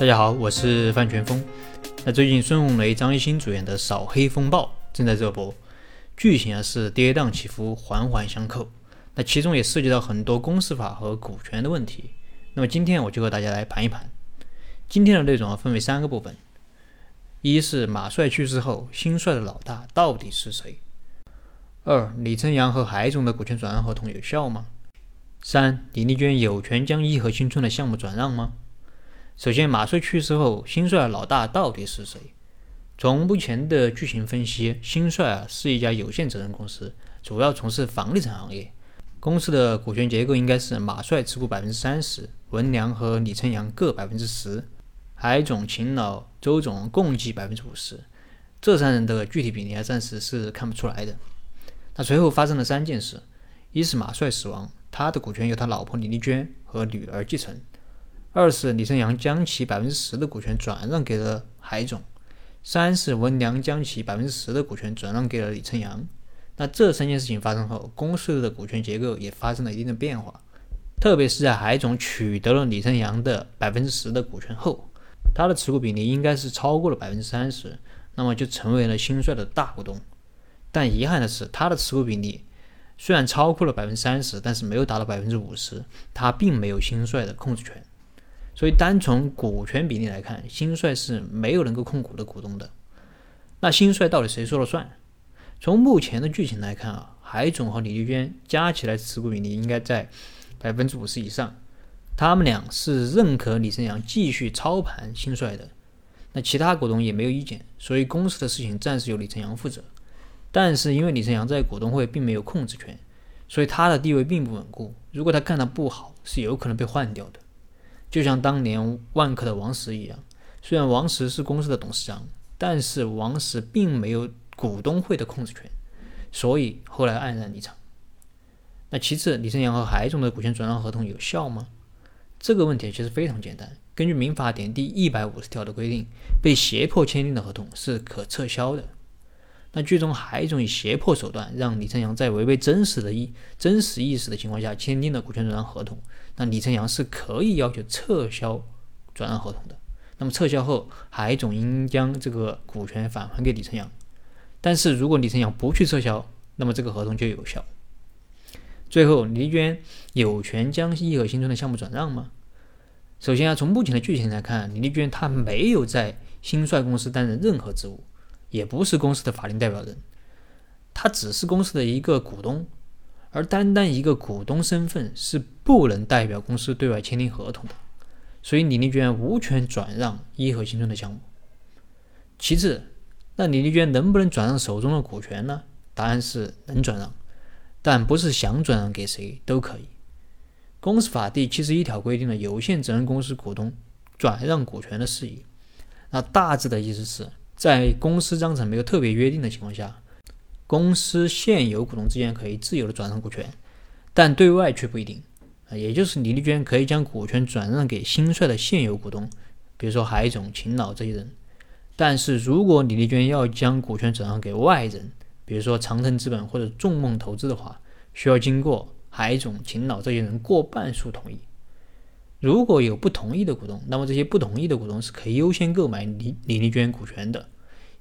大家好，我是范全峰。那最近孙红雷、张艺兴主演的《扫黑风暴》正在热播，剧情啊是跌宕起伏、环环相扣。那其中也涉及到很多公司法和股权的问题。那么今天我就和大家来盘一盘。今天的内容啊分为三个部分：一是马帅去世后，新帅的老大到底是谁？二，李晨阳和海总的股权转让合同有效吗？三，李丽娟有权将颐和新村的项目转让吗？首先，马帅去世后，新帅老大到底是谁？从目前的剧情分析，新帅啊是一家有限责任公司，主要从事房地产行业。公司的股权结构应该是马帅持股百分之三十，文良和李晨阳各百分之十，海总、秦老、周总共计百分之五十。这三人的具体比例啊，暂时是看不出来的。那随后发生了三件事：一是马帅死亡，他的股权由他老婆李丽娟和女儿继承；二是李成阳将其百分之十的股权转让给了海总；三是文良将其百分之十的股权转让给了李成阳。那这三件事情发生后，公司的股权结构也发生了一定的变化，特别是在海总取得了李成阳的百分之十的股权后，他的持股比例应该是超过了百分之三十，那么就成为了新帅的大股东。但遗憾的是，他的持股比例虽然超过了百分之三十，但是没有达到百分之五十，他并没有新帅的控制权。所以，单从股权比例来看，新帅是没有能够控股的股东的。那新帅到底谁说了算？从目前的剧情来看啊，海总和李丽娟加起来持股比例应该在百分之五十以上，他们俩是认可李晨阳继续操盘新帅的。那其他股东也没有意见，所以公司的事情暂时由李晨阳负责。但是因为李晨阳在股东会并没有控制权，所以他的地位并不稳固。如果他干得不好，是有可能被换掉的。就像当年万科的王石一样，虽然王石是公司的董事长，但是王石并没有股东会的控制权，所以后来黯然离场。那其次，李晨阳和海总的股权转让合同有效吗？这个问题其实非常简单。根据民法典第一百五十条的规定，被胁迫签订的合同是可撤销的。那剧中海总以胁迫手段让李成阳在违背真实的意真实意识的情况下签订了股权转让合同，那李成阳是可以要求撤销转让合同的。那么撤销后，海总应将这个股权返还给李成阳。但是如果李成阳不去撤销，那么这个合同就有效。最后，李丽娟有权将颐和新村的项目转让吗？首先啊，从目前的剧情来看，李丽娟她没有在新帅公司担任任何职务。也不是公司的法定代表人，他只是公司的一个股东，而单单一个股东身份是不能代表公司对外签订合同的，所以李丽娟无权转让颐和新村的项目。其次，那李丽娟能不能转让手中的股权呢？答案是能转让，但不是想转让给谁都可以。公司法第七十一条规定了有限责任公司股东转让股权的事宜，那大致的意思是。在公司章程没有特别约定的情况下，公司现有股东之间可以自由的转让股权，但对外却不一定。啊，也就是李丽娟可以将股权转让给新帅的现有股东，比如说海总、秦老这些人。但是如果李丽娟要将股权转让给外人，比如说长城资本或者众梦投资的话，需要经过海总、秦老这些人过半数同意。如果有不同意的股东，那么这些不同意的股东是可以优先购买李李丽娟股权的。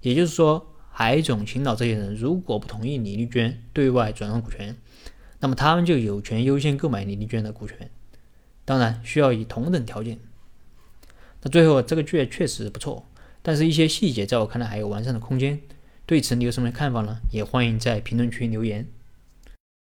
也就是说，海总、秦老这些人如果不同意李丽娟对外转让股权，那么他们就有权优先购买李丽娟的股权。当然，需要以同等条件。那最后，这个剧确实不错，但是一些细节在我看来还有完善的空间。对此，你有什么看法呢？也欢迎在评论区留言。